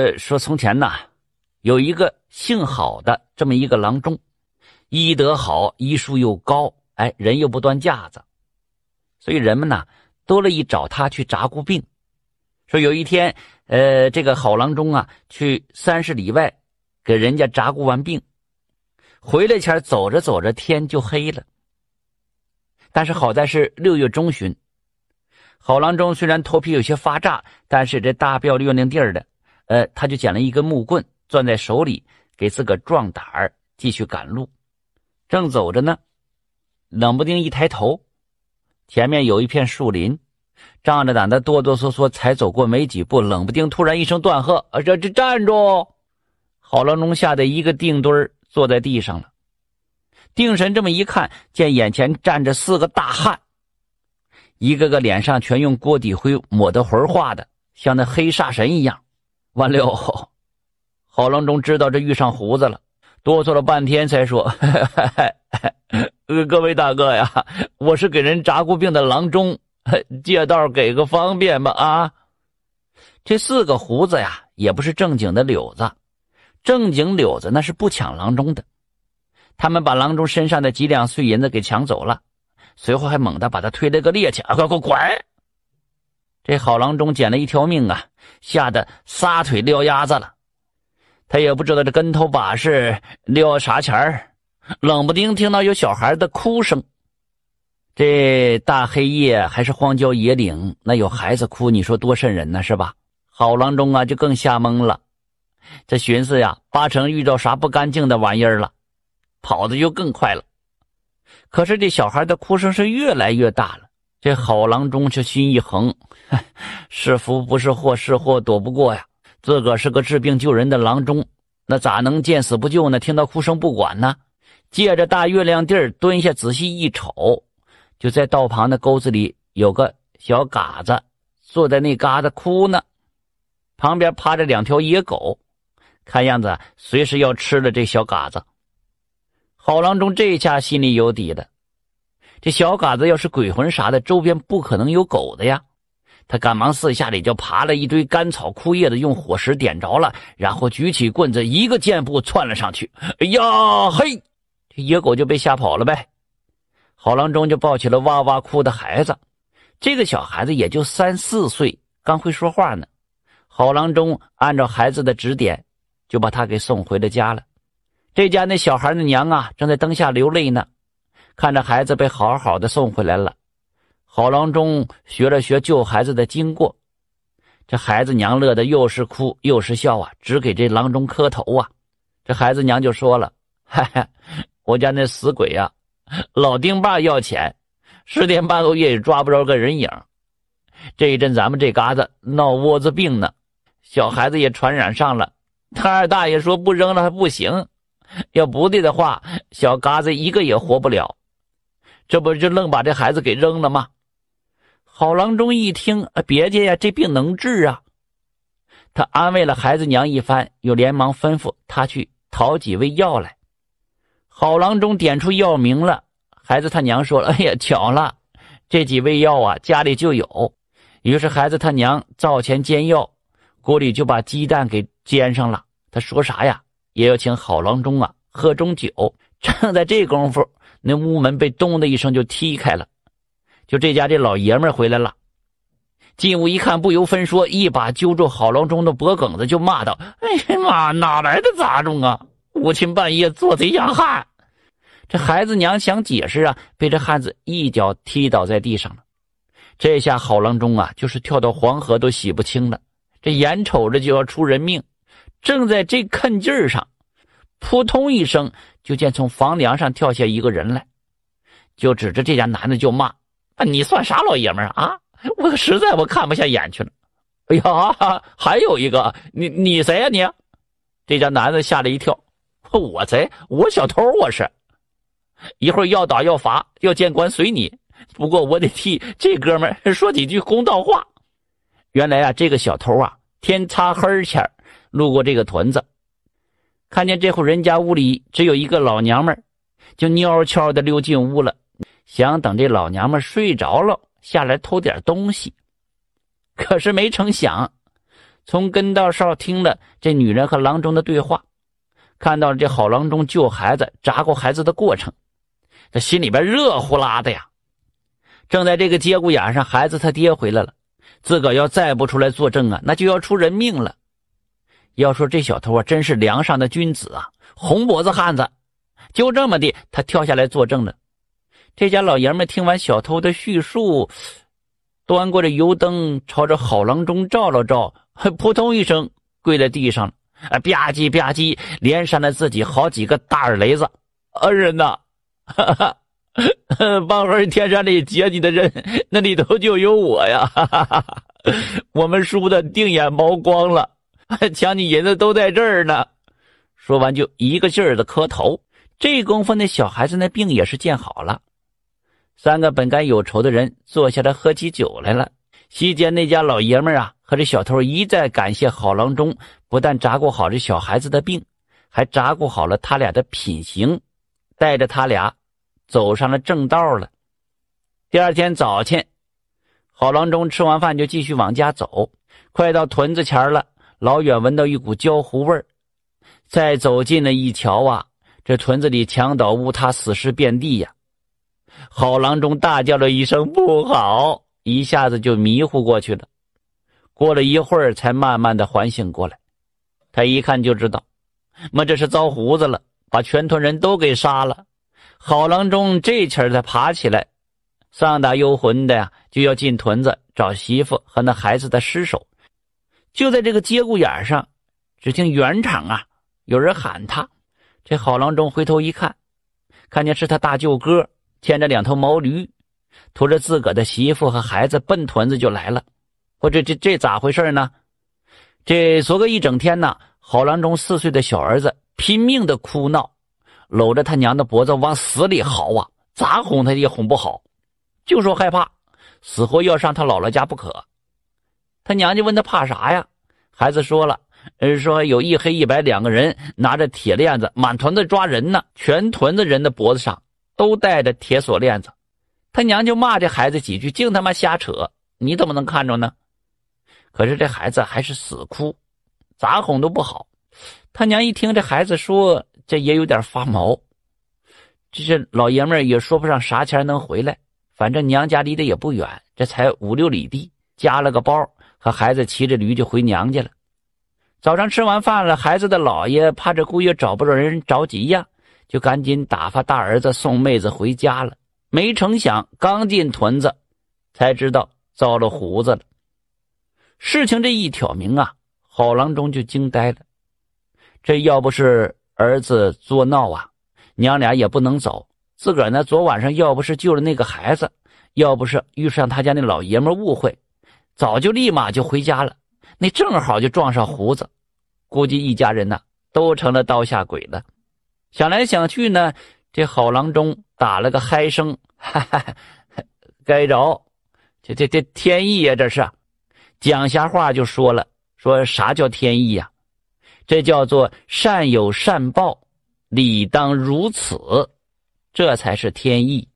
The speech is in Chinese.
呃，说从前呐，有一个姓郝的这么一个郎中，医德好，医术又高，哎，人又不端架子，所以人们呢都乐意找他去查过病。说有一天，呃，这个郝郎中啊，去三十里外给人家查过完病，回来前走着走着天就黑了。但是好在是六月中旬，好郎中虽然头皮有些发炸，但是这大标月亮地儿的。呃，他就捡了一根木棍，攥在手里，给自个壮胆儿，继续赶路。正走着呢，冷不丁一抬头，前面有一片树林，仗着胆子哆哆嗦嗦，才走过没几步，冷不丁突然一声断喝：“啊，这这站住！”郝郎中吓得一个定墩儿坐在地上了。定神这么一看，见眼前站着四个大汉，一个个脸上全用锅底灰抹的魂化的，像那黑煞神一样。完了，郝郎中知道这遇上胡子了，哆嗦了半天才说：“ 各位大哥呀，我是给人扎过病的郎中，借道给个方便吧。”啊，这四个胡子呀，也不是正经的柳子，正经柳子那是不抢郎中的。他们把郎中身上的几两碎银子给抢走了，随后还猛地把他推了个趔趄，快快滚！这好郎中捡了一条命啊，吓得撒腿撂鸭子了。他也不知道这跟头把式撂啥钱儿，冷不丁听到有小孩的哭声。这大黑夜还是荒郊野岭，那有孩子哭，你说多瘆人呢，是吧？好郎中啊，就更吓懵了。这寻思呀，八成遇到啥不干净的玩意儿了，跑的就更快了。可是这小孩的哭声是越来越大了。这好郎中却心一横，是福不是祸，是祸躲不过呀。自个是个治病救人的郎中，那咋能见死不救呢？听到哭声不管呢？借着大月亮地儿蹲下仔细一瞅，就在道旁的沟子里有个小嘎子坐在那嘎子哭呢，旁边趴着两条野狗，看样子随时要吃了这小嘎子。好郎中这下心里有底了。这小嘎子要是鬼魂啥的，周边不可能有狗的呀。他赶忙四下里就爬了一堆干草枯叶的，用火石点着了，然后举起棍子，一个箭步窜了上去。哎呀嘿，这野狗就被吓跑了呗。郝郎中就抱起了哇哇哭的孩子，这个小孩子也就三四岁，刚会说话呢。郝郎中按照孩子的指点，就把他给送回了家了。这家那小孩的娘啊，正在灯下流泪呢。看着孩子被好好的送回来了，郝郎中学了学救孩子的经过，这孩子娘乐得又是哭又是笑啊，只给这郎中磕头啊。这孩子娘就说了：“哈哈，我家那死鬼呀，老丁爸要钱，十天半个月也抓不着个人影。这一阵咱们这嘎子闹窝子病呢，小孩子也传染上了。他二大爷说不扔了还不行，要不的的话，小嘎子一个也活不了。”这不就愣把这孩子给扔了吗？郝郎中一听，别介呀，这病能治啊！他安慰了孩子娘一番，又连忙吩咐他去讨几味药来。郝郎中点出药名了，孩子他娘说：“哎呀，巧了，这几味药啊，家里就有。”于是孩子他娘灶前煎药，锅里就把鸡蛋给煎上了。他说啥呀，也要请郝郎中啊喝盅酒。正在这功夫。那屋门被咚的一声就踢开了，就这家这老爷们回来了。进屋一看，不由分说，一把揪住郝郎中的脖梗子，就骂道：“哎呀妈，哪来的杂种啊！五亲半夜做贼养汉！”这孩子娘想解释啊，被这汉子一脚踢倒在地上了。这下郝郎中啊，就是跳到黄河都洗不清了。这眼瞅着就要出人命，正在这看劲儿上。扑通一声，就见从房梁上跳下一个人来，就指着这家男的就骂：“啊，你算啥老爷们啊？啊，我实在我看不下眼去了。哎呀，还有一个，你你谁呀你？”这家男的吓了一跳：“我谁？我小偷，我是。一会儿要打要罚要见官随你，不过我得替这哥们 说几句公道话。原来啊，这个小偷啊，天擦黑前路过这个屯子。”看见这户人家屋里只有一个老娘们就蔫悄的溜进屋了，想等这老娘们睡着了下来偷点东西。可是没成想，从跟道哨听了这女人和郎中的对话，看到了这好郎中救孩子、扎过孩子的过程，他心里边热乎拉的呀。正在这个节骨眼上，孩子他爹回来了，自个要再不出来作证啊，那就要出人命了。要说这小偷啊，真是梁上的君子啊，红脖子汉子。就这么的，他跳下来作证了。这家老爷们听完小偷的叙述，端过着油灯，朝着好郎中照了照，扑通一声跪在地上。啊，吧唧吧唧，连扇了自己好几个大耳雷子。恩人呐，哈哈，帮儿天山里劫你的人，那里头就有我呀！哈哈哈哈我们输的腚眼毛光了，抢你银子都在这儿呢。说完就一个劲儿的磕头。这功夫，那小孩子那病也是见好了。三个本该有仇的人坐下来喝起酒来了。席间，那家老爷们啊和这小偷一再感谢好郎中，不但照顾好这小孩子的病，还照顾好了他俩的品行，带着他俩走上了正道了。第二天早晨，好郎中吃完饭就继续往家走，快到屯子前了，老远闻到一股焦糊味儿，再走近了一瞧啊。这屯子里墙倒屋塌，死尸遍地呀！好郎中大叫了一声“不好”，一下子就迷糊过去了。过了一会儿，才慢慢的缓醒过来。他一看就知道，妈这是遭胡子了，把全屯人都给杀了。好郎中这气儿才爬起来，丧胆幽魂的呀，就要进屯子找媳妇和那孩子的尸首。就在这个节骨眼上，只听原场啊，有人喊他。这好郎中回头一看，看见是他大舅哥牵着两头毛驴，驮着自个的媳妇和孩子奔屯子就来了。我这这这咋回事呢？这昨个一整天呢，好郎中四岁的小儿子拼命的哭闹，搂着他娘的脖子往死里嚎啊，咋哄他也哄不好，就说害怕，死活要上他姥姥家不可。他娘就问他怕啥呀？孩子说了。说有一黑一白两个人拿着铁链子满屯子抓人呢，全屯子人的脖子上都带着铁锁链子。他娘就骂这孩子几句，净他妈瞎扯，你怎么能看着呢？可是这孩子还是死哭，咋哄都不好。他娘一听这孩子说，这也有点发毛。这是老爷们也说不上啥钱能回来，反正娘家离得也不远，这才五六里地，加了个包，和孩子骑着驴就回娘家了。早上吃完饭了，孩子的姥爷怕这姑爷找不着人着急呀，就赶紧打发大儿子送妹子回家了。没成想，刚进屯子，才知道遭了胡子了。事情这一挑明啊，郝郎中就惊呆了。这要不是儿子作闹啊，娘俩也不能走。自个儿呢，昨晚上要不是救了那个孩子，要不是遇上他家那老爷们误会，早就立马就回家了。那正好就撞上胡子，估计一家人呢都成了刀下鬼了。想来想去呢，这好郎中打了个嗨声，哈哈，该着，这这这天意呀，这是讲瞎话就说了，说啥叫天意呀？这叫做善有善报，理当如此，这才是天意。